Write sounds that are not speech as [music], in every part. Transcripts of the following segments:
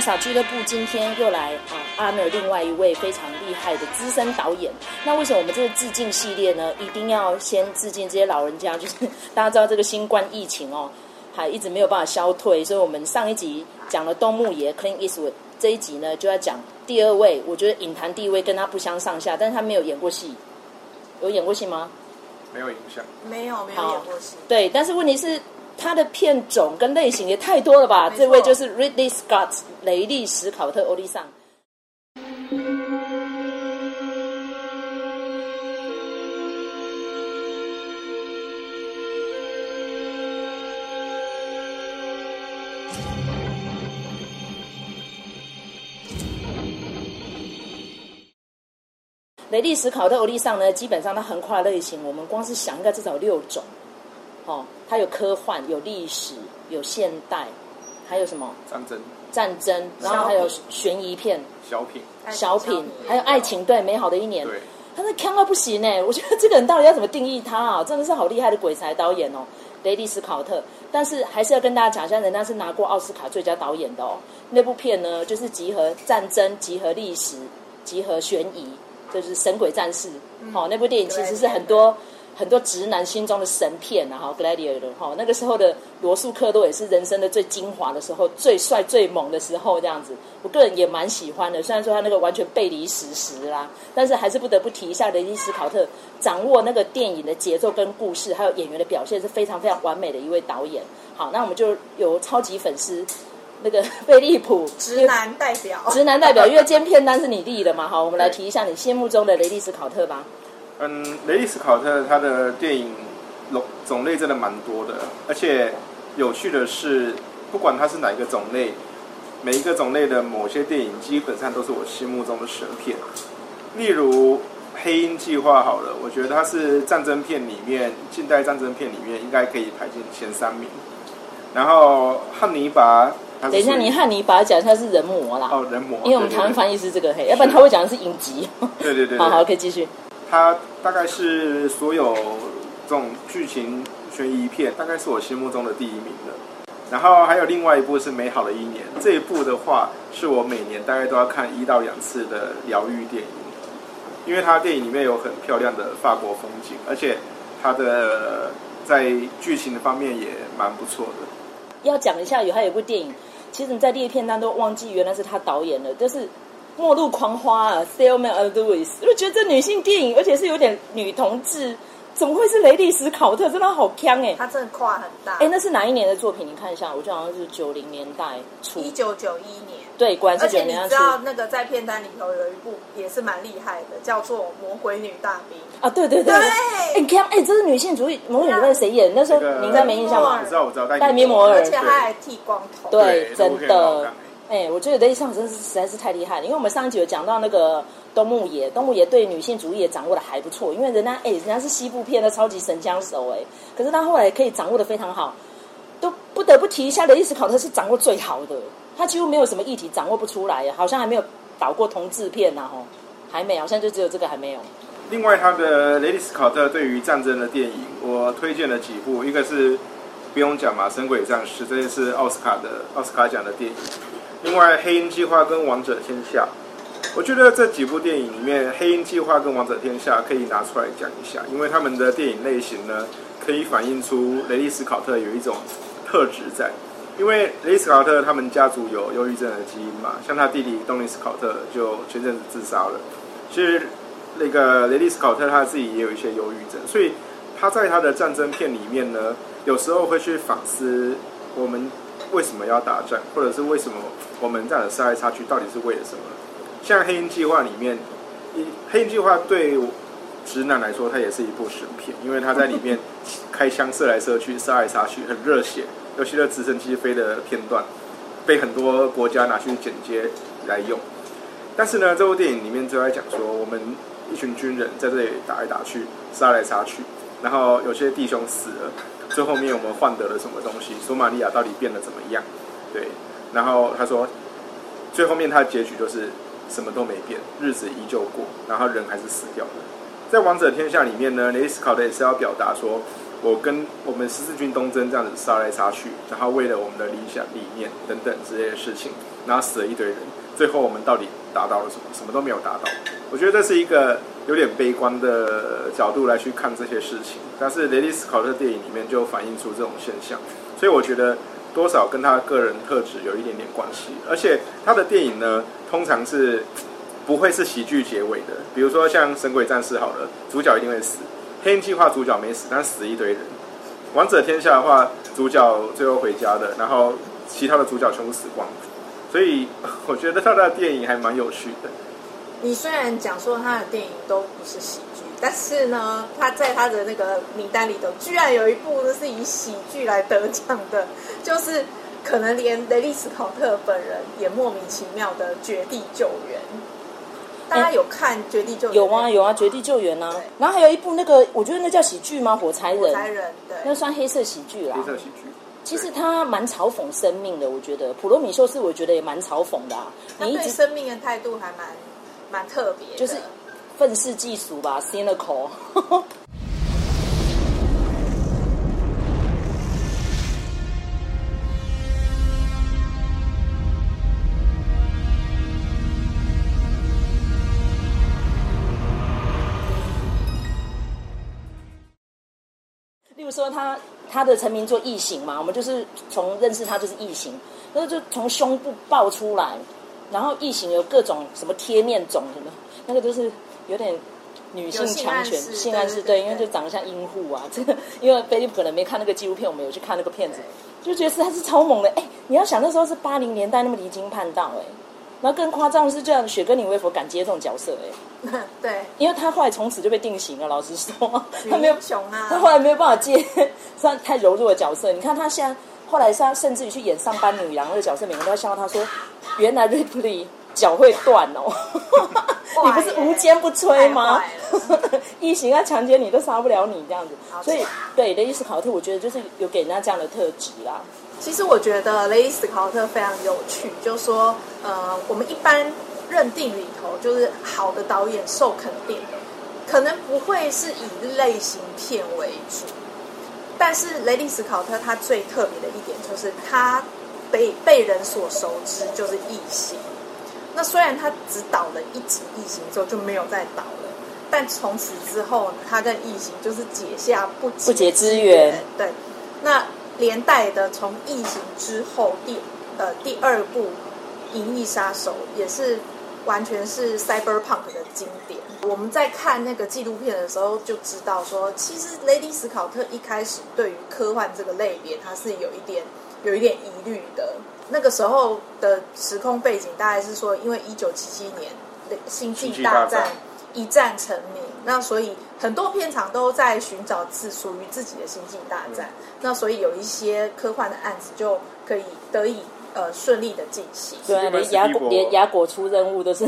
麦撒俱乐部今天又来啊 honor 另外一位非常厉害的资深导演。那为什么我们这个致敬系列呢？一定要先致敬这些老人家，就是大家知道这个新冠疫情哦，还一直没有办法消退，所以我们上一集讲了东木爷 Clint Eastwood，这一集呢就要讲第二位，我觉得影坛地位跟他不相上下，但是他没有演过戏，有演过戏吗？没有影响，没有没有演过戏。对，但是问题是。他的片种跟类型也太多了吧？这位就是 Ridley Scott 雷利史考特欧利桑。雷利史考特欧利桑呢，基本上他横跨类型，我们光是想应该至少六种。哦，它有科幻，有历史，有现代，还有什么？战争。战争，然后还有悬疑片。小品。小品，还有爱情，对，美好的一年。对。他是强到不行呢，我觉得这个人到底要怎么定义他啊？真的是好厉害的鬼才导演哦，雷迪斯考特。但是还是要跟大家讲一下，人家是拿过奥斯卡最佳导演的哦。那部片呢，就是集合战争，集合历史，集合悬疑，就是《神鬼战士》。哦，那部电影其实是很多。很多直男心中的神片啊，哈，Gladiator 哈，那个时候的罗素克多也是人生的最精华的时候，最帅最猛的时候，这样子，我个人也蛮喜欢的。虽然说他那个完全背离史实啦，但是还是不得不提一下雷利斯考特掌握那个电影的节奏跟故事，还有演员的表现是非常非常完美的一位导演。好，那我们就有超级粉丝那个菲利普直男代表，直男代表，因为今天片单是你立的嘛，好，我们来提一下你心目中的雷利斯考特吧。嗯，雷利斯考特他的电影种种类真的蛮多的，而且有趣的是，不管他是哪一个种类，每一个种类的某些电影基本上都是我心目中的神片。例如《黑鹰计划》好了，我觉得它是战争片里面近代战争片里面应该可以排进前三名。然后《汉尼拔》，等一下，你汉尼拔讲一下是人魔啦。哦，人魔，因为我们台湾翻译是这个黑，要不然他会讲的是影集。对对对，[laughs] 对，好好，可以继续。它大概是所有这种剧情悬疑片，大概是我心目中的第一名的。然后还有另外一部是《美好的一年》，这一部的话是我每年大概都要看一到两次的疗愈电影，因为它电影里面有很漂亮的法国风景，而且它的在剧情的方面也蛮不错的。要讲一下，有还有部电影，其实你在列片当中忘记原来是他导演的，就是。末路狂花啊，Thelma and Louise，我觉得这女性电影，而且是有点女同志，怎么会是雷利史考特？真的好强哎！她真的跨很大。哎，那是哪一年的作品？你看一下，我就好像是九零年代初，一九九一年。对，果然是九零年代初。而且你知道那个在片单里头有一部也是蛮厉害的，叫做《魔鬼女大兵》啊！对对对，哎，你看，哎，这是女性主义，魔鬼女大兵谁演？那时候你应该没印象吧？我知道，我知道，戴米摩尔，而且她还剃光头。对，真的。哎，我觉得雷利史考特真是实在是太厉害了，因为我们上一集有讲到那个东木野，东木野对女性主义也掌握的还不错，因为人家哎，人家是西部片的超级神枪手哎，可是他后来可以掌握的非常好，都不得不提一下雷利斯考特是掌握最好的，他几乎没有什么议题掌握不出来，好像还没有导过同志片呐、啊、吼，还没，好像就只有这个还没有。另外，他的雷利斯考特对于战争的电影，我推荐了几部，一个是不用讲嘛，《神鬼战士》，这也是奥斯卡的奥斯卡奖的电影。另外，《黑鹰计划》跟《王者天下》，我觉得这几部电影里面，《黑鹰计划》跟《王者天下》可以拿出来讲一下，因为他们的电影类型呢，可以反映出雷利斯考特有一种特质在。因为雷利史考特他们家族有忧郁症的基因嘛，像他弟弟东尼斯考特就前阵子自杀了。其实那个雷利斯考特他自己也有一些忧郁症，所以他在他的战争片里面呢，有时候会去反思我们。为什么要打仗，或者是为什么我们这样的杀来杀去，到底是为了什么？像《黑鹰计划》里面，《黑鹰计划》对直男来说，它也是一部神片，因为它在里面开枪射来射去，杀来杀去，很热血。尤其是直升机飞的片段，被很多国家拿去剪接来用。但是呢，这部电影里面就在讲说，我们一群军人在这里打来打去，杀来杀去，然后有些弟兄死了。最后面我们换得了什么东西？索马利亚到底变得怎么样？对，然后他说，最后面他的结局就是什么都没变，日子依旧过，然后人还是死掉。在《王者天下》里面呢，雷斯考特也是要表达说，我跟我们十字军东征这样子杀来杀去，然后为了我们的理想理念等等之类的事情，然后死了一堆人，最后我们到底达到了什么？什么都没有达到。我觉得这是一个有点悲观的角度来去看这些事情，但是雷利斯考特电影里面就反映出这种现象，所以我觉得多少跟他个人特质有一点点关系，而且他的电影呢，通常是不会是喜剧结尾的，比如说像《神鬼战士》好了，主角一定会死，《黑鹰计划》主角没死，但死一堆人，《王者天下》的话，主角最后回家的，然后其他的主角全部死光，所以我觉得他的电影还蛮有趣的。你虽然讲说他的电影都不是喜剧，但是呢，他在他的那个名单里头，居然有一部呢是以喜剧来得奖的，就是可能连雷利斯考特本人也莫名其妙的《绝地救援》。大家有看《绝地救援》？有啊，有啊，《绝地救援》啊。然后还有一部那个，我觉得那叫喜剧吗？火柴人。火柴人，对，那算黑色喜剧啦。黑色喜剧。其实他蛮嘲讽生命的，我觉得普罗米修斯，我觉得也蛮嘲讽的啊。他对生命的态度还蛮。蛮特别，就是愤世嫉俗吧，cynical。例如说，他他的成名作《异形》嘛，我们就是从认识他就是异形，然后就从胸部爆出来。然后异形有各种什么贴面种什么，那个都是有点女性强权性暗示，对，因为就长得像阴户啊。这 [laughs] 个因为菲利普可能没看那个纪录片，我们有去看那个片子，就觉得是他是超猛的。哎，你要想那时候是八零年代那么离经叛道，哎，然后更夸张的是这样，雪歌妮·薇佛敢接这种角色，哎，[laughs] 对，因为他后来从此就被定型了。老实说，他没有熊啊，他后来没有办法接 [laughs] 算太柔弱的角色。你看他现在。后来他甚至于去演上班女郎那个角色，每个人都在笑他说：“原来 Ripley 脚会断哦，[laughs] 你不是无坚不摧吗？[laughs] 异形要强奸你都杀不了你这样子。”所以对雷利斯考特，我觉得就是有给人家这样的特质啦。其实我觉得雷利斯考特非常有趣，就是说呃，我们一般认定里头就是好的导演受肯定，可能不会是以类型片为主。但是雷利斯考特他最特别的一点就是他被被人所熟知就是异形。那虽然他只导了一集异形之后就没有再导了，但从此之后呢他跟异形就是解下不不解之缘。对，那连带的从异形之后第呃第二部《银翼杀手》也是完全是 cyberpunk 的经典。我们在看那个纪录片的时候，就知道说，其实雷迪斯考特一开始对于科幻这个类别，他是有一点有一点疑虑的。那个时候的时空背景大概是说，因为一九七七年《星际大战》一战成名，那所以很多片场都在寻找自属于自己的《星际大战》，那所以有一些科幻的案子就可以得以。呃，顺利的进行。对，连亚果连亚果出任务都是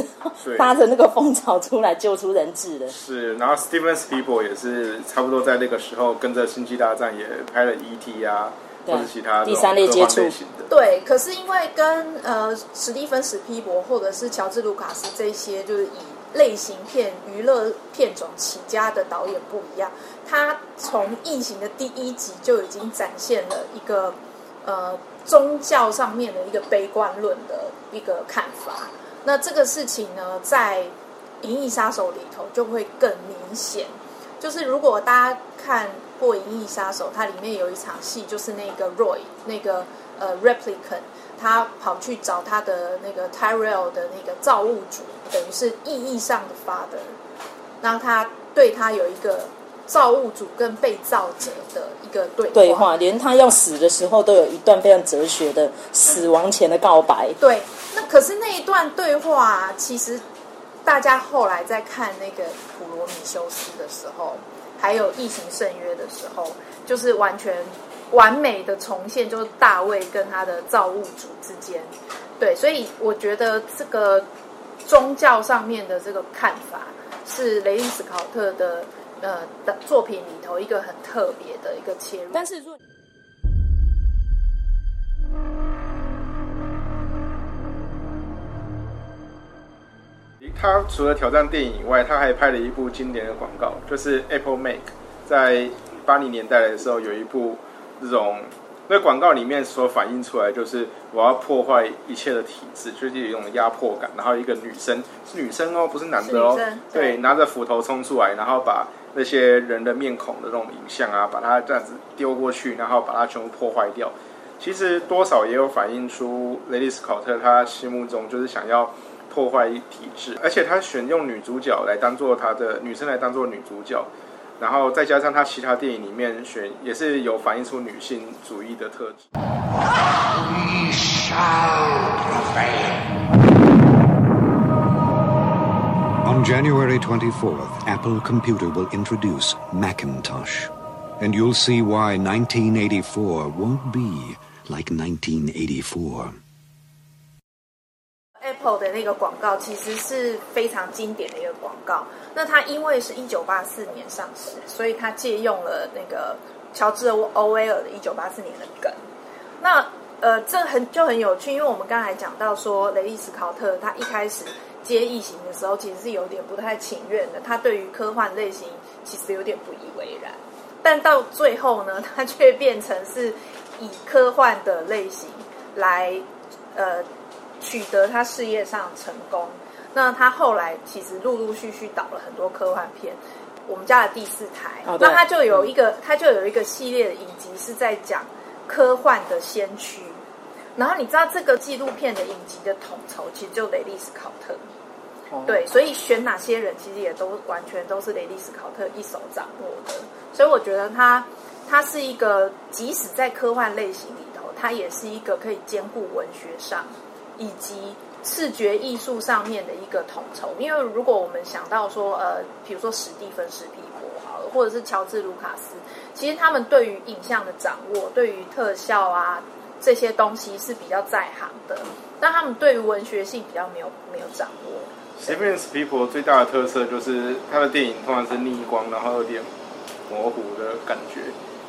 搭着那个风潮出来 [laughs] 救出人质的。是，然后 Steven Spielberg 也是差不多在那个时候跟着《星际大战》也拍了 E.T. 啊，或者其他第三类接触。对，可是因为跟呃史蒂芬史皮博或者是乔治卢卡斯这些就是以类型片娱乐片种起家的导演不一样，他从《异形》的第一集就已经展现了一个呃。宗教上面的一个悲观论的一个看法，那这个事情呢，在《银翼杀手》里头就会更明显。就是如果大家看过《银翼杀手》，它里面有一场戏，就是那个 Roy 那个呃 Replicant，他跑去找他的那个 Tyrell 的那个造物主，等于是意义上的 Father，让他对他有一个。造物主跟被造者的一个对话，对话，连他要死的时候都有一段非常哲学的死亡前的告白。嗯、对，那可是那一段对话，其实大家后来在看那个普罗米修斯的时候，还有异形圣约的时候，就是完全完美的重现，就是大卫跟他的造物主之间。对，所以我觉得这个宗教上面的这个看法是雷利斯考特的。呃的作品里头一个很特别的一个切入，但是如果，他除了挑战电影以外，他还拍了一部经典的广告，就是 Apple Make，在八零年代的时候有一部这种那广告里面所反映出来就是我要破坏一切的体制，就是有一种压迫感。然后一个女生是女生哦，不是男的哦，对，拿着斧头冲出来，然后把那些人的面孔的这种影像啊，把它这样子丢过去，然后把它全部破坏掉。其实多少也有反映出雷利斯考特他心目中就是想要破坏体制，而且他选用女主角来当做他的女生来当做女主角。然后再加上他其他电影里面选也是有反映出女性主义的特质。On January 24th, Apple Computer will introduce Macintosh, and you'll see why 1984 won't be like 1984. Apple 的那个广告其实是非常经典的一个广告。那它因为是一九八四年上市，所以它借用了那个乔治·欧威尔的一九八四年的梗。那呃，这很就很有趣，因为我们刚才讲到说，雷利斯考特他一开始接异形的时候，其实是有点不太情愿的。他对于科幻类型其实有点不以为然，但到最后呢，他却变成是以科幻的类型来呃。取得他事业上成功，那他后来其实陆陆续续导了很多科幻片。我们家的第四台，哦、那他就有一个，嗯、他就有一个系列的影集是在讲科幻的先驱。然后你知道这个纪录片的影集的统筹其实就雷利斯考特，哦、对，所以选哪些人其实也都完全都是雷利斯考特一手掌握的。所以我觉得他他是一个，即使在科幻类型里头，他也是一个可以兼顾文学上。以及视觉艺术上面的一个统筹，因为如果我们想到说，呃，比如说史蒂芬史匹柏好了，或者是乔治卢卡斯，其实他们对于影像的掌握，对于特效啊这些东西是比较在行的，但他们对于文学性比较没有没有掌握。史蒂芬史匹柏最大的特色就是他的电影通常是逆光，然后有点模糊的感觉，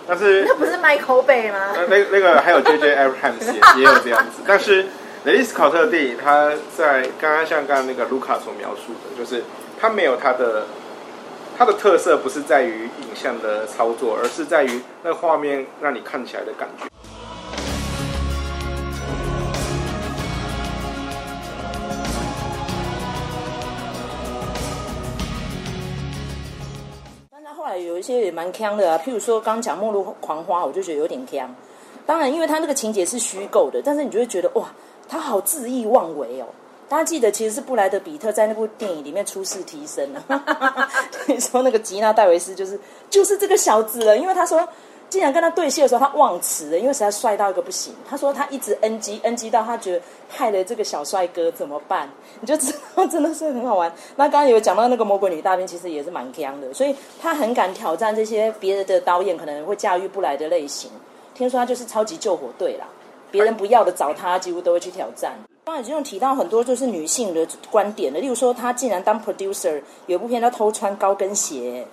但是那不是 Michael Bay 吗？那那个还有 J.J. Abrams 也也有这样子，但是。雷斯考特的电影，他在刚刚像刚刚那个卢卡所描述的，就是他没有他的他的特色，不是在于影像的操作，而是在于那画面让你看起来的感觉。但他后来有一些也蛮锵的啊，譬如说刚讲《末路狂花》，我就觉得有点锵。当然，因为他那个情节是虚构的，但是你就会觉得哇。他好恣意妄为哦！大家记得，其实是布莱德彼特在那部电影里面出世提升了。[laughs] 所以说那个吉娜戴维斯就是就是这个小子了，因为他说，竟然跟他对戏的时候他忘词了，因为实在帅到一个不行。他说他一直 NG NG 到他觉得害了这个小帅哥怎么办？你就知道真的是很好玩。那刚刚有讲到那个魔鬼女大兵，其实也是蛮强的，所以他很敢挑战这些别人的导演可能会驾驭不来的类型。听说他就是超级救火队啦。别人不要的找他，几乎都会去挑战。刚才已经有提到很多就是女性的观点了，例如说她竟然当 producer，有部片他偷穿高跟鞋，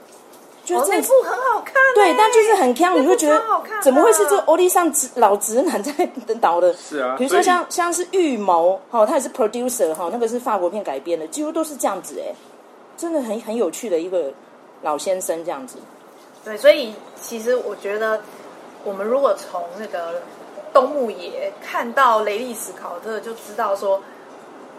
就得这部很好看。对，但就是很锵，你会觉得怎么会是这个欧丽上直老直男在导的？是啊，比如说像像是预谋，哈，他也是 producer，哈，那个是法国片改编的，几乎都是这样子，哎，真的很很有趣的一个老先生这样子。对，所以其实我觉得，我们如果从那个。东牧野看到雷利史考特就知道说，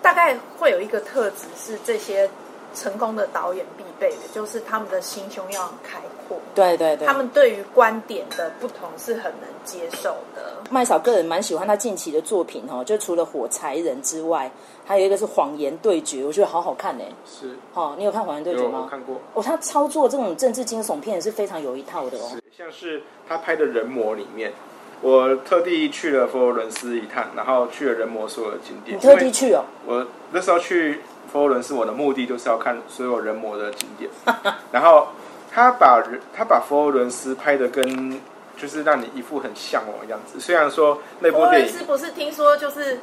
大概会有一个特质是这些成功的导演必备的，就是他们的心胸要很开阔。对对对，他们对于观点的不同是很能接受的。麦嫂个人蛮喜欢他近期的作品哦，就除了《火柴人》之外，还有一个是《谎言对决》，我觉得好好看呢。是，哦，你有看《谎言对决》吗？我看过。哦，他操作这种政治惊悚片也是非常有一套的哦。是，像是他拍的人魔里面。我特地去了佛罗伦斯一趟，然后去了人魔所有的景点。你特地去哦？我那时候去佛罗伦斯，我的目的就是要看所有人魔的景点。[laughs] 然后他把人，他把佛罗伦斯拍的跟就是让你一副很向往的样子。虽然说那部电影是不是听说就是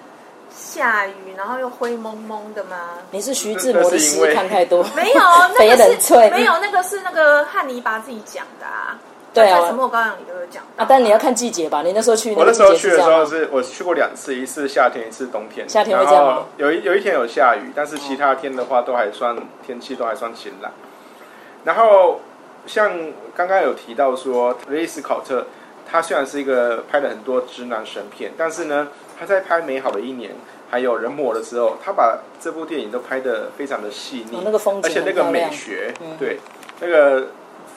下雨，然后又灰蒙蒙的吗？你是徐志摩的诗看太多？没有，那个是 [laughs] 没有，那个是那个汉尼拔自己讲的啊。对啊，沉默羔羊里都有讲啊，但你要看季节吧。你那时候去，我那时候去的时候是我去过两次，一次夏天，一次冬天。夏天会这样吗？有一有一天有下雨，但是其他天的话都还算天气都还算晴朗。然后像刚刚有提到说，雷利斯考特他虽然是一个拍了很多直男神片，但是呢，他在拍《美好的一年》还有《人魔》的时候，他把这部电影都拍得非常的细腻，哦那个风景而且那个美学，嗯、对那个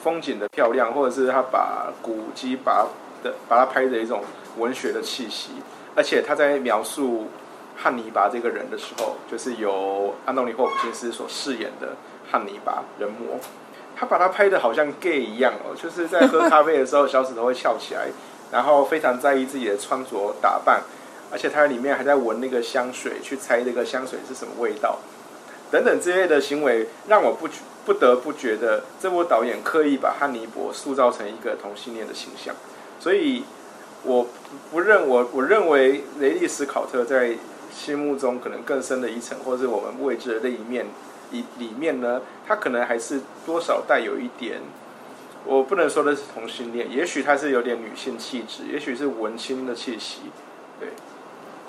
风景的漂亮，或者是他把古迹把的把它拍的一种文学的气息，而且他在描述汉尼拔这个人的时候，就是由安东尼霍普金斯所饰演的汉尼拔人魔。他把他拍的好像 gay 一样哦，就是在喝咖啡的时候，小指头会翘起来，然后非常在意自己的穿着打扮，而且他里面还在闻那个香水，去猜这个香水是什么味道，等等之类的行为，让我不不得不觉得这部导演刻意把汉尼拔塑造成一个同性恋的形象，所以我不认我我认为雷利史考特在心目中可能更深的一层，或是我们未知的那一面。里里面呢，他可能还是多少带有一点，我不能说的是同性恋，也许他是有点女性气质，也许是文青的气息，对，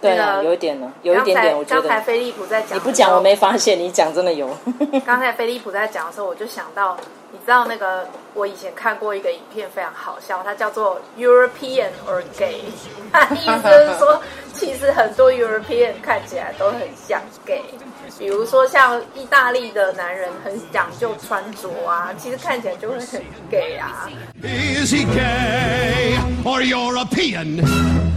对啊，有一点呢，有一点点。我觉得刚才菲利普在讲，你不讲我没发现，你讲真的有。[laughs] 刚才菲利普在讲的时候，我就想到，你知道那个我以前看过一个影片，非常好笑，它叫做 European or Gay，[laughs] 它意思就是说，其实很多 European 看起来都很像 gay。[laughs] 比如说，像意大利的男人很讲究穿着啊，其实看起来就会很 gay 啊。Is he gay or European?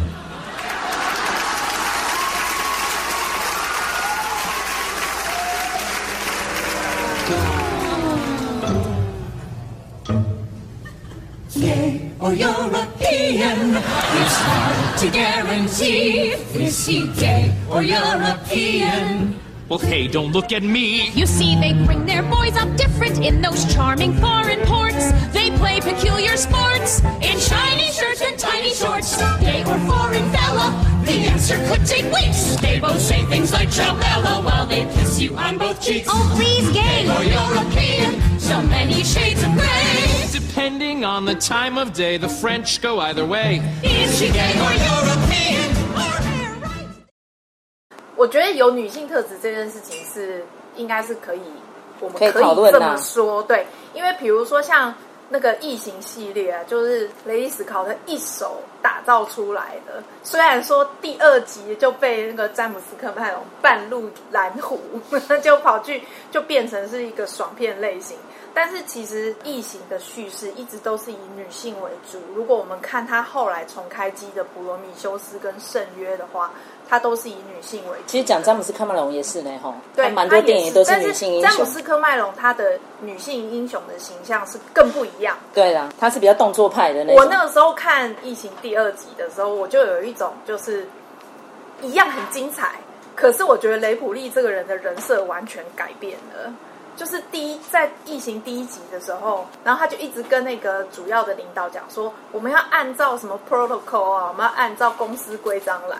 yay, or oh, European? It's hard to guarantee, is he gay or European? Well, hey, don't look at me. You see, they bring their boys up different in those charming foreign ports. They play peculiar sports in shiny shirts and tiny shorts. Gay or foreign fella, the answer could take weeks. They both say things like Ciao while they kiss you on both cheeks. Oh, please, gay, gay or European, so many shades of gray. Depending on the time of day, the French go either way. Is she gay or European? 我觉得有女性特质这件事情是应该是可以，我们可以这么说，对，因为比如说像那个异形系列啊，就是雷伊斯考特一手打造出来的。虽然说第二集就被那个詹姆斯科派隆半路拦虎，[laughs] 就跑去就变成是一个爽片类型，但是其实异形的叙事一直都是以女性为主。如果我们看他后来重开机的《普罗米修斯》跟《圣约》的话。他都是以女性为主。其实讲詹姆斯·科麦隆也是呢，吼，对，蛮多电影都是女性英雄。詹姆斯·科麦隆他的女性英雄的形象是更不一样。对啦，他是比较动作派的那种。我那个时候看《异形》第二集的时候，我就有一种就是一样很精彩，可是我觉得雷普利这个人的人设完全改变了。就是第一在《异形》第一集的时候，然后他就一直跟那个主要的领导讲说，我们要按照什么 protocol 啊，我们要按照公司规章来。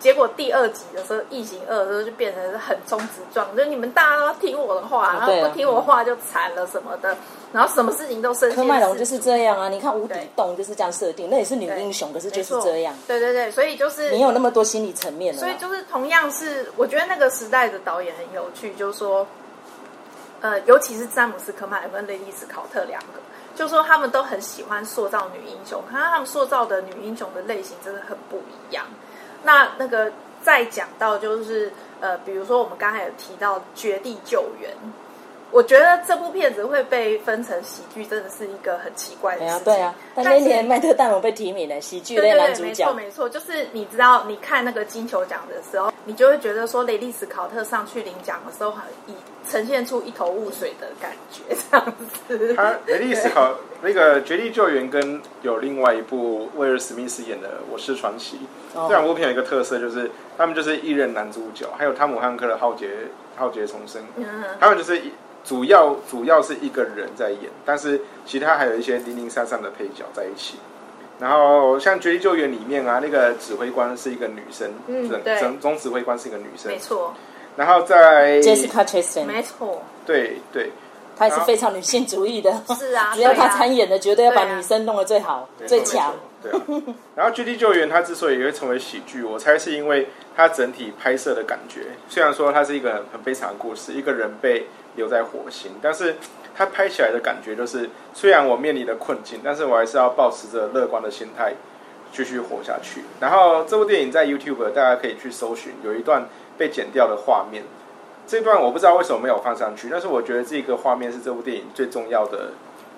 结果第二集的时候，异形二的时候就变成是很忠直状，就是你们大家都要听我的话，然后不听我话就惨了什么的，然后什么事情都生气。科麦龙就是这样啊！你看无底洞就是这样设定，那也是女英雄，可是就是这样。对对对，所以就是你有那么多心理层面。所以就是同样是，我觉得那个时代的导演很有趣，就是说，呃，尤其是詹姆斯科麦隆跟雷利斯考特两个，就是说他们都很喜欢塑造女英雄，可是他们塑造的女英雄的类型真的很不一样。那那个再讲到就是呃，比如说我们刚才有提到《绝地救援》，我觉得这部片子会被分成喜剧，真的是一个很奇怪的事情。对啊，但那年麦特戴蒙被提名了喜剧类男主角。没错没错，就是你知道，你看那个金球奖的时候，你就会觉得说雷利史考特上去领奖的时候，很以呈现出一头雾水的感觉，[laughs] 这样子。他雷利史考那个《绝地救援》跟有另外一部威尔史密斯演的《我是传奇》。这两部片有一个特色，就是他们就是一任男主角，还有汤姆汉克的浩劫浩劫重生，他们就是主要主要是一个人在演，但是其他还有一些零零散散的配角在一起。然后像《绝地救援》里面啊，那个指挥官是一个女生，嗯，对，总总指挥官是一个女生，没错。然后在 Jessica Chastain，没错，对对。她也是非常女性主义的，是啊，[laughs] 只要她参演的，绝对要把女生弄得最好、最强。对啊，然后《绝地救援》它之所以也会成为喜剧，我猜是因为它整体拍摄的感觉。虽然说它是一个很悲惨的故事，一个人被留在火星，但是它拍起来的感觉就是，虽然我面临的困境，但是我还是要保持着乐观的心态继续活下去。然后这部电影在 YouTube 大家可以去搜寻，有一段被剪掉的画面，这段我不知道为什么没有放上去，但是我觉得这个画面是这部电影最重要的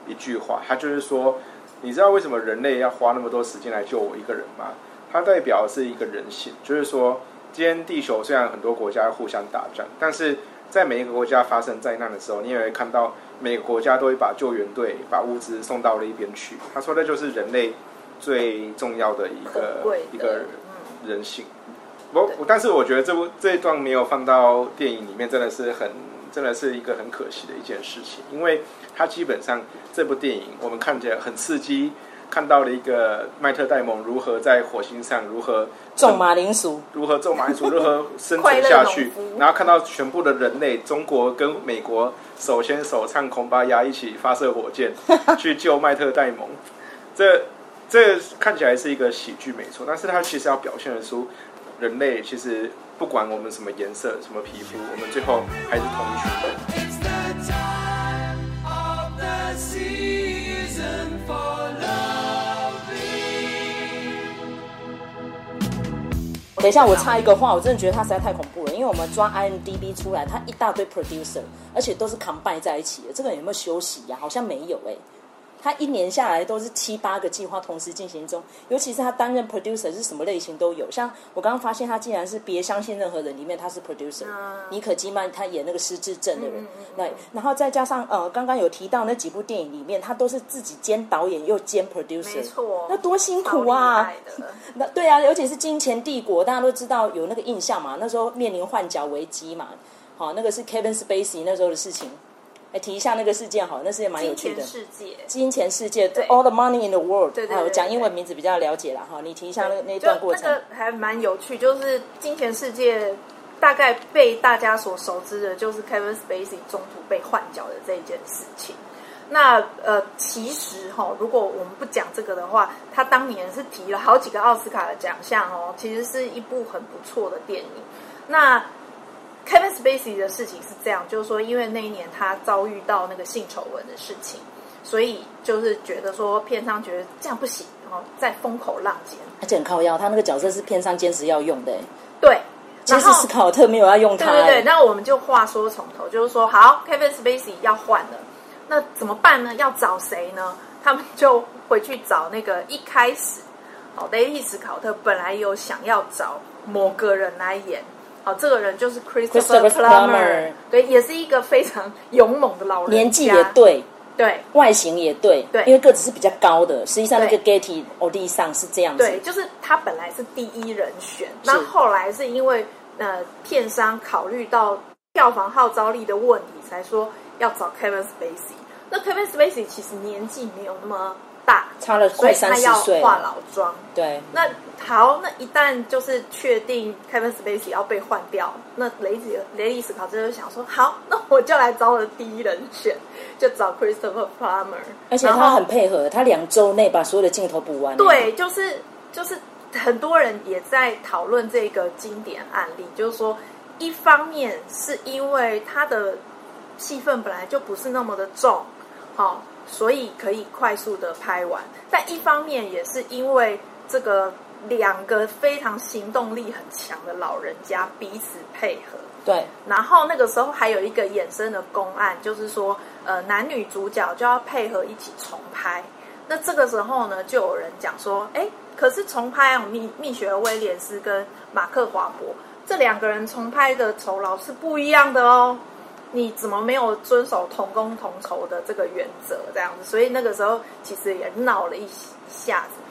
一句话，它就是说，你知道为什么人类要花那么多时间来救我一个人吗？它代表的是一个人性，就是说，今天地球虽然很多国家互相打仗，但是在每一个国家发生灾难的时候，你也会看到每个国家都会把救援队把物资送到了一边去。他说，那就是人类最重要的一个一个人性。我但是我觉得这部这一段没有放到电影里面，真的是很真的是一个很可惜的一件事情，因为它基本上这部电影我们看起来很刺激。看到了一个麦特戴蒙如何在火星上如何种马铃薯，如何种马铃薯，如何生存下去，[laughs] 然后看到全部的人类，中国跟美国手牵手唱《孔巴亚》，一起发射火箭 [laughs] 去救麦特戴蒙。这这看起来是一个喜剧，没错，但是它其实要表现的出人类其实不管我们什么颜色、什么皮肤，我们最后还是同一群人。等一下，我插一个话，我真的觉得他实在太恐怖了。因为我们抓 IMDB 出来，他一大堆 producer，而且都是 combine 在一起的。这个人有没有休息呀、啊？好像没有哎、欸。他一年下来都是七八个计划同时进行中，尤其是他担任 producer 是什么类型都有。像我刚刚发现他竟然是别相信任何人里面他是 producer，尼可基曼他演那个失智症的人，对，然后再加上呃刚刚有提到那几部电影里面，他都是自己兼导演又兼 producer，没错，那多辛苦啊！那对啊，尤其是《金钱帝国》，大家都知道有那个印象嘛，那时候面临换角危机嘛，好，那个是 Kevin Spacey 那时候的事情。来提一下那个事件，好，那事件蛮有趣的。金钱世界，金钱世界，All the money in the world。对对，对，我讲英文名字比较了解了哈。你提一下那那段过程。那个还蛮有趣，就是金钱世界大概被大家所熟知的，就是 Kevin Spacey 中途被换角的这一件事情。那呃，其实哈，如果我们不讲这个的话，他当年是提了好几个奥斯卡的奖项哦，其实是一部很不错的电影。那 Kevin Spacey 的事情是这样，就是说，因为那一年他遭遇到那个性丑闻的事情，所以就是觉得说片商觉得这样不行，然后在风口浪尖。而且很靠腰，他那个角色是片商坚持要用的。对，其实斯考特没有要用他。对对对，那我们就话说从头，就是说，好，Kevin Spacey 要换了，那怎么办呢？要找谁呢？他们就回去找那个一开始，哦，雷利史考特本来有想要找某个人来演。哦，这个人就是 Christopher Plummer，对，也是一个非常勇猛的老人，年纪也对，对，外形也对，对，因为个子是比较高的。实际上，那个 Getty 欧弟上是这样子，对，就是他本来是第一人选，那后来是因为呃片商考虑到票房号召力的问题，才说要找 Kevin Spacey。那 Kevin Spacey 其实年纪没有那么。大差了快三十岁，化老妆。对，那好，那一旦就是确定 Kevin Spacey 要被换掉，那雷子雷利斯考特就想说，好，那我就来找我的第一人选，就找 Christopher Plummer。而且他很配合，他两周内把所有的镜头补完。对，就是就是很多人也在讨论这个经典案例，就是说，一方面是因为他的戏份本来就不是那么的重，好。所以可以快速的拍完，但一方面也是因为这个两个非常行动力很强的老人家彼此配合。对，然后那个时候还有一个衍生的公案，就是说，呃，男女主角就要配合一起重拍。那这个时候呢，就有人讲说，哎，可是重拍啊，蜜蜜雪儿威廉斯跟马克华伯这两个人重拍的酬劳是不一样的哦。你怎么没有遵守同工同酬的这个原则？这样子，所以那个时候其实也闹了一下子。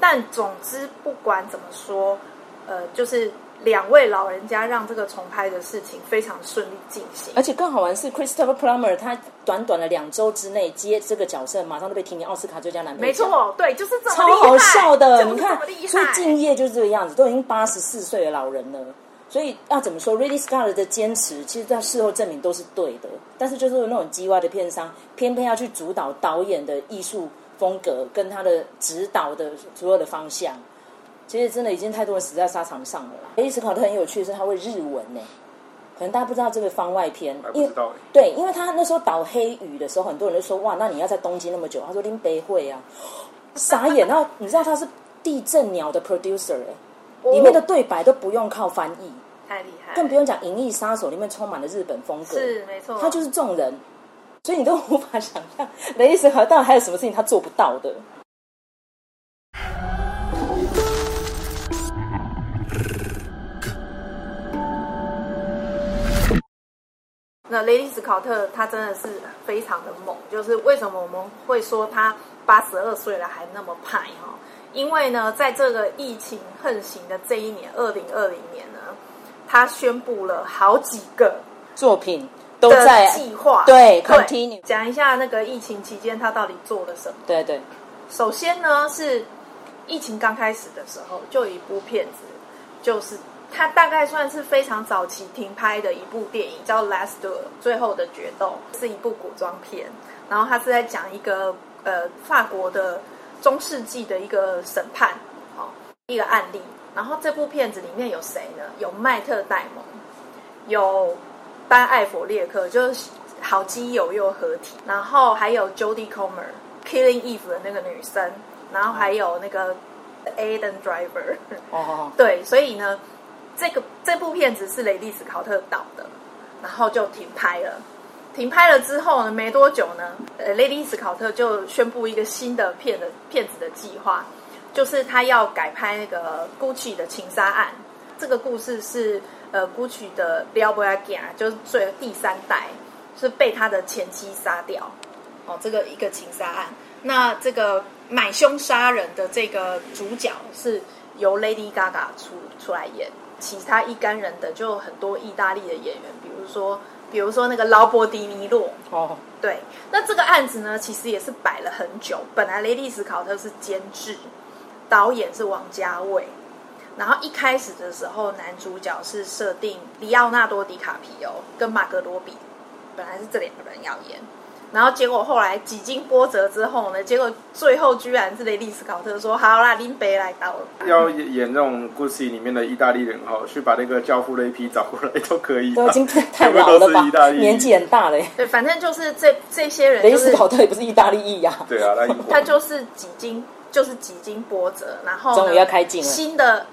但总之不管怎么说，呃，就是两位老人家让这个重拍的事情非常顺利进行。而且更好玩是，Christopher Plummer 他短短的两周之内接这个角色，马上都被提名奥斯卡最佳男配角。没错，对，就是这么超好笑的。你看，所以敬业就是这个样子，都已经八十四岁的老人了。所以要怎么说，Ridley Scott 的坚持，其实在事后证明都是对的。但是就是那种叽歪的片商，偏偏要去主导导演的艺术风格跟他的指导的所有的方向，其实真的已经太多人死在沙场上了啦。Ridley Scott 很有趣的是，他会日文呢，可能大家不知道这个番外篇，还不知道。对，因为他那时候导黑鱼的时候，很多人就说哇，那你要在东京那么久，他说林北会啊，傻眼。然后 [laughs] 你知道他是地震鸟的 producer 哎、哦，里面的对白都不用靠翻译，太厉害，更不用讲《银翼杀手》里面充满了日本风格，是没错，他就是这种人，所以你都无法想象雷利斯考特还有什么事情他做不到的。那雷利斯考特他真的是非常的猛，就是为什么我们会说他八十二岁了还那么派哈？因为呢，在这个疫情横行的这一年，二零二零年呢，他宣布了好几个作品都在计划，对，continue 讲一下那个疫情期间他到底做了什么？对对，首先呢是疫情刚开始的时候，就有一部片子就是。它大概算是非常早期停拍的一部电影，叫《Last Duel》最后的决斗，是一部古装片。然后它是在讲一个呃法国的中世纪的一个审判，好、哦、一个案例。然后这部片子里面有谁呢？有麦特戴蒙，有班艾佛列克，就是好基友又合体。然后还有 Jodie Comer，《Killing Eve》的那个女生。然后还有那个 Aden Driver。哦，对，所以呢。这个这部片子是雷利斯考特导的，然后就停拍了。停拍了之后呢，没多久呢，呃，雷利斯考特就宣布一个新的片的片子的计划，就是他要改拍那个 Gucci 的情杀案。这个故事是呃 Gucci 的 Leo Boyega，就是最第三代，是被他的前妻杀掉。哦，这个一个情杀案。那这个买凶杀人的这个主角是由 Lady Gaga 出出来演。其他一干人的就很多意大利的演员，比如说，比如说那个劳勃迪尼洛哦，对，那这个案子呢，其实也是摆了很久。本来雷利斯考特是监制，导演是王家卫，然后一开始的时候，男主角是设定里奥纳多·迪卡皮欧跟马格罗比，本来是这两个人要演。然后结果后来几经波折之后呢，结果最后居然是雷利斯考特说：“好啦，林北来到了。”要演这种故事里面的意大利人哈，去把那个教父雷皮找过来都可以。都已经太老了吧？年纪很大了。对，反正就是这这些人、就是。雷利斯考特也不是意大利裔呀。对啊，他就是几经就是几经波折，然后终于要开镜了。新的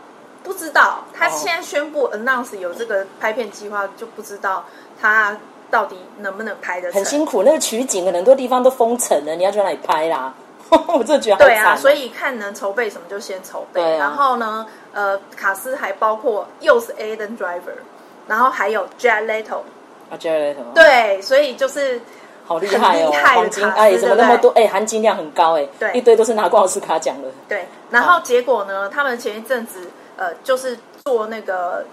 不知道，他现在宣布 announce 有这个拍片计划，就不知道他。到底能不能拍得成？很辛苦，那个取景很多地方都封城了，你要去哪里拍啦？[laughs] 我真的觉得对啊，所以看能筹备什么就先筹备。啊、然后呢，呃，卡斯还包括又是 Aden Driver，然后还有 Jared Leto 啊，Jared Leto 对，所以就是好厉害哦，黄金哎，怎么那么多？哎，含金量很高哎，对，一堆都是拿过奥斯卡奖的。对，然后结果呢，他们前一阵子呃，就是做那个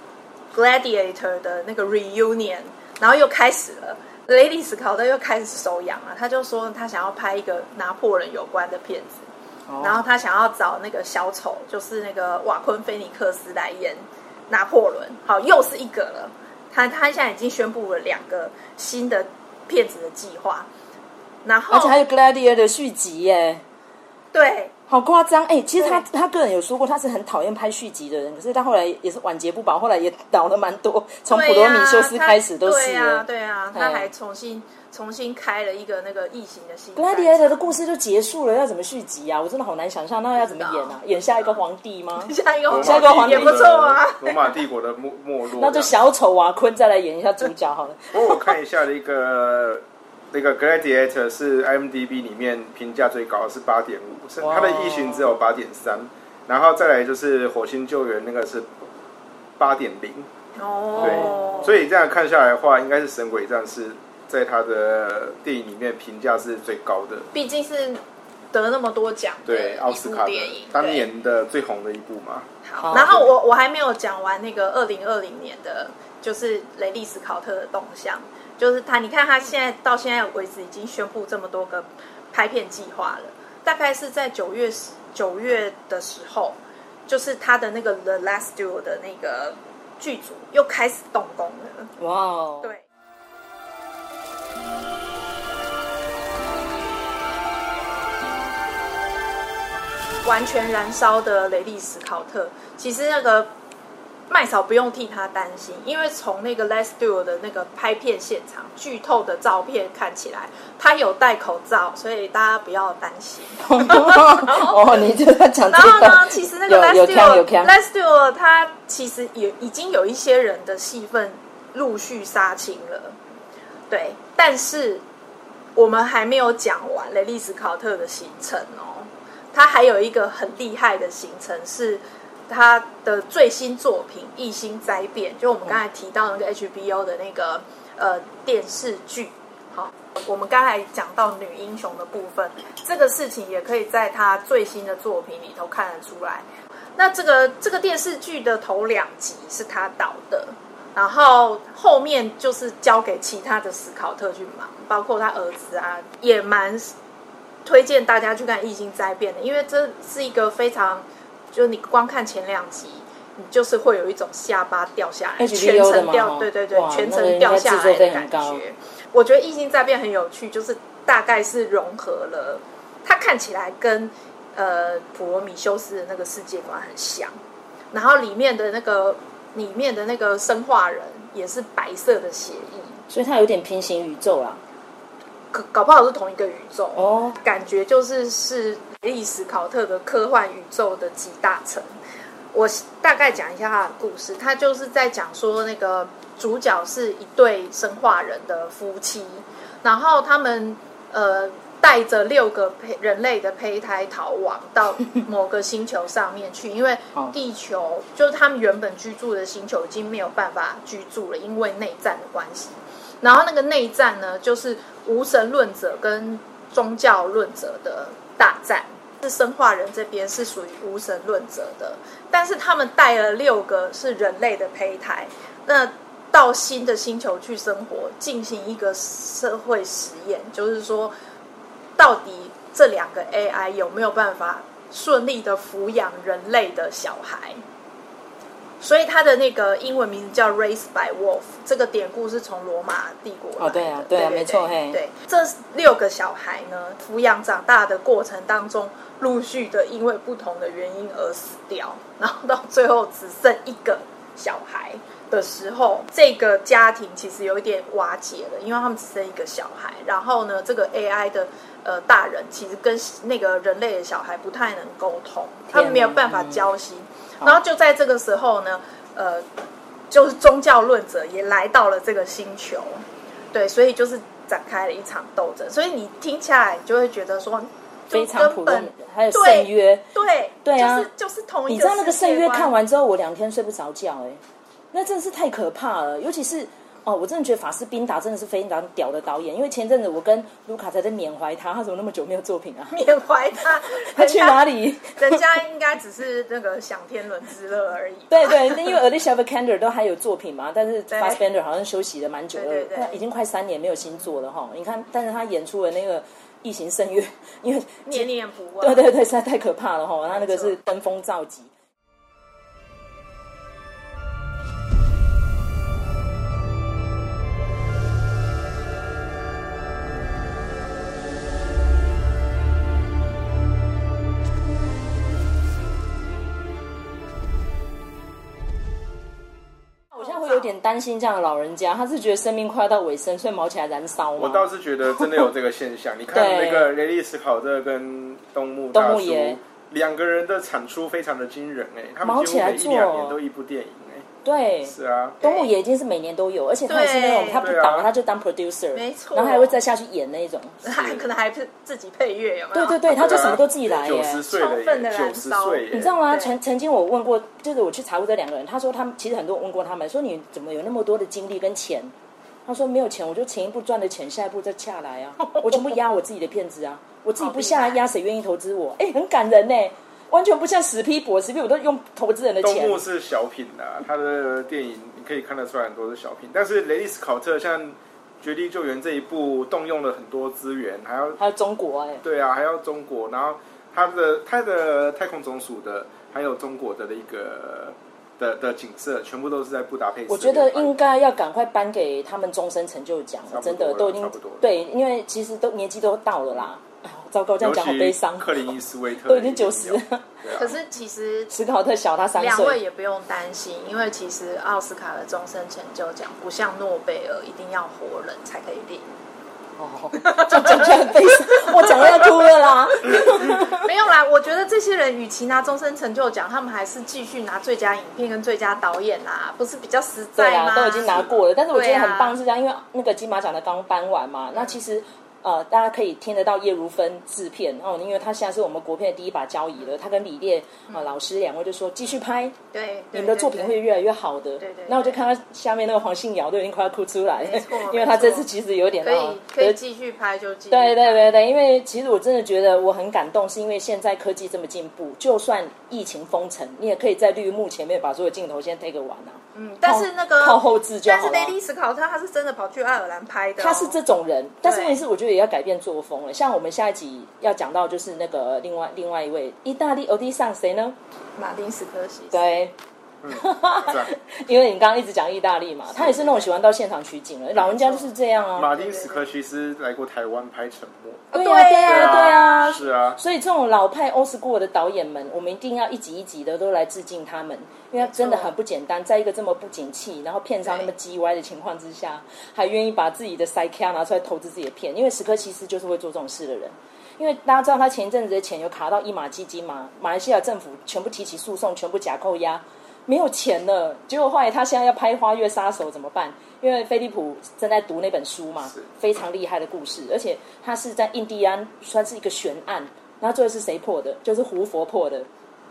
Gladiator 的那个 reunion。然后又开始了，雷利斯考特又开始手痒了。他就说他想要拍一个拿破仑有关的片子，哦、然后他想要找那个小丑，就是那个瓦昆菲尼克斯来演拿破仑。好，又是一个了。他他现在已经宣布了两个新的片子的计划，然后而且还有 Gladiator 的续集耶。对。好夸张哎！其实他他个人有说过，他是很讨厌拍续集的人，可是他后来也是晚节不保，后来也倒了蛮多，[laughs] 从普罗米修斯开始都是。对啊，对啊，他还重新重新开了一个那个异形的新。Gladiator 的故事就结束了，要怎么续集啊？我真的好难想象，那要怎么演啊？演下一个皇帝吗？[laughs] 下一个下一个皇帝也不错啊。罗马帝国的没没落。[laughs] 那就小丑瓦昆再来演一下主角好了。不过我看一下的一个。那个 Gladiator 是 IMDB 里面评价最高的是八点五，是它的异形只有八点三，然后再来就是火星救援那个是八点零，哦，对，所以这样看下来的话，应该是神鬼战士在他的电影里面评价是最高的，毕竟是得那么多奖，对，奥斯卡电影当年的最红的一部嘛。好，然后我我还没有讲完那个二零二零年的，就是雷利斯考特的动向。就是他，你看他现在到现在为止已经宣布这么多个拍片计划了。大概是在九月九月的时候，就是他的那个《The Last Duel》的那个剧组又开始动工了。哇哦！对，完全燃烧的雷利斯考特，其实那个。麦嫂不用替他担心，因为从那个 Let's Do 的那个拍片现场剧透的照片看起来，他有戴口罩，所以大家不要担心。[laughs] 哦，你就在讲这个。然后呢，其实那个 Let's Do Let's Do 他其实也已经有一些人的戏份陆续杀青了，对，但是我们还没有讲完雷利斯考特的行程哦，他还有一个很厉害的行程是。他的最新作品《异星灾变》，就我们刚才提到那个 HBO 的那个呃电视剧。好，我们刚才讲到女英雄的部分，这个事情也可以在他最新的作品里头看得出来。那这个这个电视剧的头两集是他导的，然后后面就是交给其他的史考特去忙，包括他儿子啊，也蛮推荐大家去看《异星灾变》的，因为这是一个非常。就是你光看前两集，你就是会有一种下巴掉下来，全程掉，对对对，全程掉下来的感觉。我觉得《异性在变》很有趣，就是大概是融合了，它看起来跟呃普罗米修斯的那个世界观很像，然后里面的那个里面的那个生化人也是白色的血液，所以它有点平行宇宙啦。搞搞不好是同一个宇宙。哦，感觉就是是雷利史考特的科幻宇宙的集大成。我大概讲一下他的故事，他就是在讲说那个主角是一对生化人的夫妻，然后他们呃带着六个胚人类的胚胎逃亡到 [laughs] 某个星球上面去，因为地球就是他们原本居住的星球已经没有办法居住了，因为内战的关系。然后那个内战呢，就是无神论者跟宗教论者的大战。是生化人这边是属于无神论者的，但是他们带了六个是人类的胚胎，那到新的星球去生活，进行一个社会实验，就是说，到底这两个 AI 有没有办法顺利的抚养人类的小孩？所以他的那个英文名字叫 Raised by Wolf，这个典故是从罗马帝国来的。哦，对啊，对啊，没错，嘿。对，这六个小孩呢，抚养长大的过程当中，陆续的因为不同的原因而死掉，然后到最后只剩一个小孩的时候，这个家庭其实有一点瓦解了，因为他们只剩一个小孩。然后呢，这个 AI 的呃大人其实跟那个人类的小孩不太能沟通，他们没有办法交心。嗯然后就在这个时候呢，呃，就是宗教论者也来到了这个星球，对，所以就是展开了一场斗争。所以你听起来就会觉得说，非常普通。还有圣约，对对啊，就是就是同一个。你知道那个圣约看完之后，我两天睡不着觉，哎，那真的是太可怕了，尤其是。哦，我真的觉得法斯宾达真的是非常屌的导演，因为前阵子我跟卢卡才在缅怀他，他怎么那么久没有作品啊？[laughs] 缅怀他，[laughs] 他去哪里？人家应该只是那个享天伦之乐而已。对对，那因为 Alicia Vikander 都还有作品嘛，但是 Fassbender 好像休息了蛮久了，对对对，已经快三年没有新作了哈。你看，但是他演出了那个《异形圣月》，因为念念不忘。对对对，实在太可怕了哈，他那个是登峰造极。点担心这样的老人家，他是觉得生命快要到尾声，所以毛起来燃烧吗？我倒是觉得真的有这个现象。你看 [laughs] 那个雷利斯考特跟东木大叔两个人的产出非常的惊人哎，他们几乎每一两年都一部电影。对，是啊，东木也已经是每年都有，而且他也是那种他不导，他就当 producer，没错，然后还会再下去演那种，[laughs] 还可能还是自己配乐，有没有？对对对，他就什么都自己来耶，九十岁了，九十岁，你知道吗？曾曾经我问过，就是我去查过这两个人，他说他们其实很多人问过他们，说你怎么有那么多的精力跟钱？他说没有钱，我就前一步赚的钱，下一步再下来啊，我全部压我自己的片子啊，我自己不下来压谁愿意投资我？哎，很感人呢。完全不像史匹柏，史匹柏都用投资人的钱。东木是小品啊，[laughs] 他的电影你可以看得出来很多是小品，但是雷利斯考特像《绝地救援》这一部动用了很多资源，还要还有中国哎、欸，对啊，还要中国，然后他的他的太空总署的，还有中国的一个的的景色，全部都是在布达佩斯。我觉得应该要赶快颁给他们终身成就奖，真的都已经对，因为其实都年纪都到了啦。糟糕，这样讲好悲伤。克林伊斯威特都已经九十了。可是其实史考特小他三岁，两位也不用担心，因为其实奥斯卡的终身成就奖不像诺贝尔一定要活人才可以领。哦，这讲起来很悲伤，[laughs] 我讲的要哭了啦。[laughs] 没有啦，我觉得这些人与其拿终身成就奖，他们还是继续拿最佳影片跟最佳导演啦，不是比较实在吗？对啊，都已经拿过了。但是我觉得很棒是这样，因为那个金马奖的刚颁完嘛，那其实。呃，大家可以听得到叶如芬制片哦，因为他现在是我们国片的第一把交椅了。他跟李烈啊、呃、老师两位就说继续拍，对，对，你们的作品会越来越好的。对对。那我就看到下面那个黄信尧都已经快要哭出来，因为他这次其实有点可以可以继续拍就继续。对对对对，因为其实我真的觉得我很感动，是因为现在科技这么进步，就算疫情封城，你也可以在绿幕前面把所有镜头先 take 完啊。嗯，但是那个靠后置就好了。但是雷利史考特他是真的跑去爱尔兰拍的、哦，他是这种人。但是问题是，我觉得也要改变作风了。像我们下一集要讲到，就是那个另外另外一位意大利欧弟上谁呢？马丁斯科西。对。因为你刚刚一直讲意大利嘛，他也是那种喜欢到现场取景的，老人家就是这样啊。马丁斯科西斯来过台湾拍《沉默》，对啊，对啊，对啊，是啊。所以这种老派 old school 的导演们，我们一定要一集一集的都来致敬他们，因为真的很不简单，在一个这么不景气，然后片商那么叽歪的情况之下，还愿意把自己的塞卡拿出来投资自己的片，因为史科西斯就是会做这种事的人。因为大家知道他前一阵子的钱有卡到一马基金嘛，马来西亚政府全部提起诉讼，全部假扣押。没有钱了，结果后来他现在要拍《花月杀手》怎么办？因为菲利普正在读那本书嘛，非常厉害的故事，而且他是在印第安算是一个悬案，然后最后是谁破的？就是胡佛破的。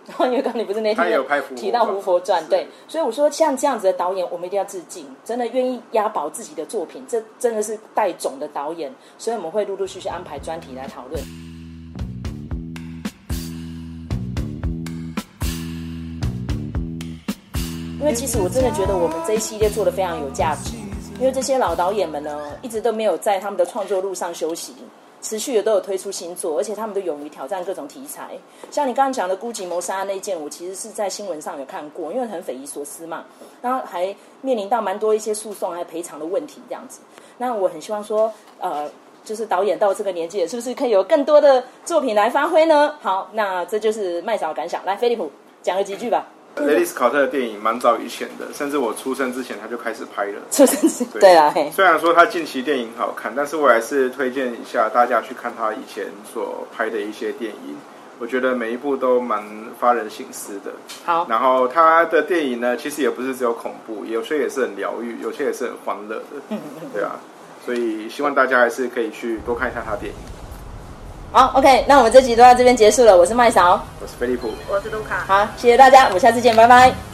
然后因为刚你不是那天有提到《胡佛传》，对，所以我说像这样子的导演，我们一定要致敬，真的愿意押宝自己的作品，这真的是带种的导演，所以我们会陆陆续续安排专题来讨论。因为其实我真的觉得我们这一系列做得非常有价值，因为这些老导演们呢，一直都没有在他们的创作路上休息，持续的都有推出新作，而且他们都勇于挑战各种题材。像你刚刚讲的《孤寂谋杀案》那件，我其实是在新闻上有看过，因为很匪夷所思嘛，然后还面临到蛮多一些诉讼还有赔偿的问题这样子。那我很希望说，呃，就是导演到这个年纪，是不是可以有更多的作品来发挥呢？好，那这就是麦嫂的感想。来，菲利普讲个几句吧。雷利·斯考特的电影蛮早以前的，甚至我出生之前他就开始拍了。出生之对，对啊，虽然说他近期电影好看，但是我还是推荐一下大家去看他以前所拍的一些电影。我觉得每一部都蛮发人省思的。好，然后他的电影呢，其实也不是只有恐怖，有些也是很疗愈，有些也是很欢乐的。嗯嗯，对啊，所以希望大家还是可以去多看一下他电影。好，OK，那我们这集都到这边结束了。我是麦勺，我是菲利普，我是卢卡。好，谢谢大家，我们下次见，拜拜。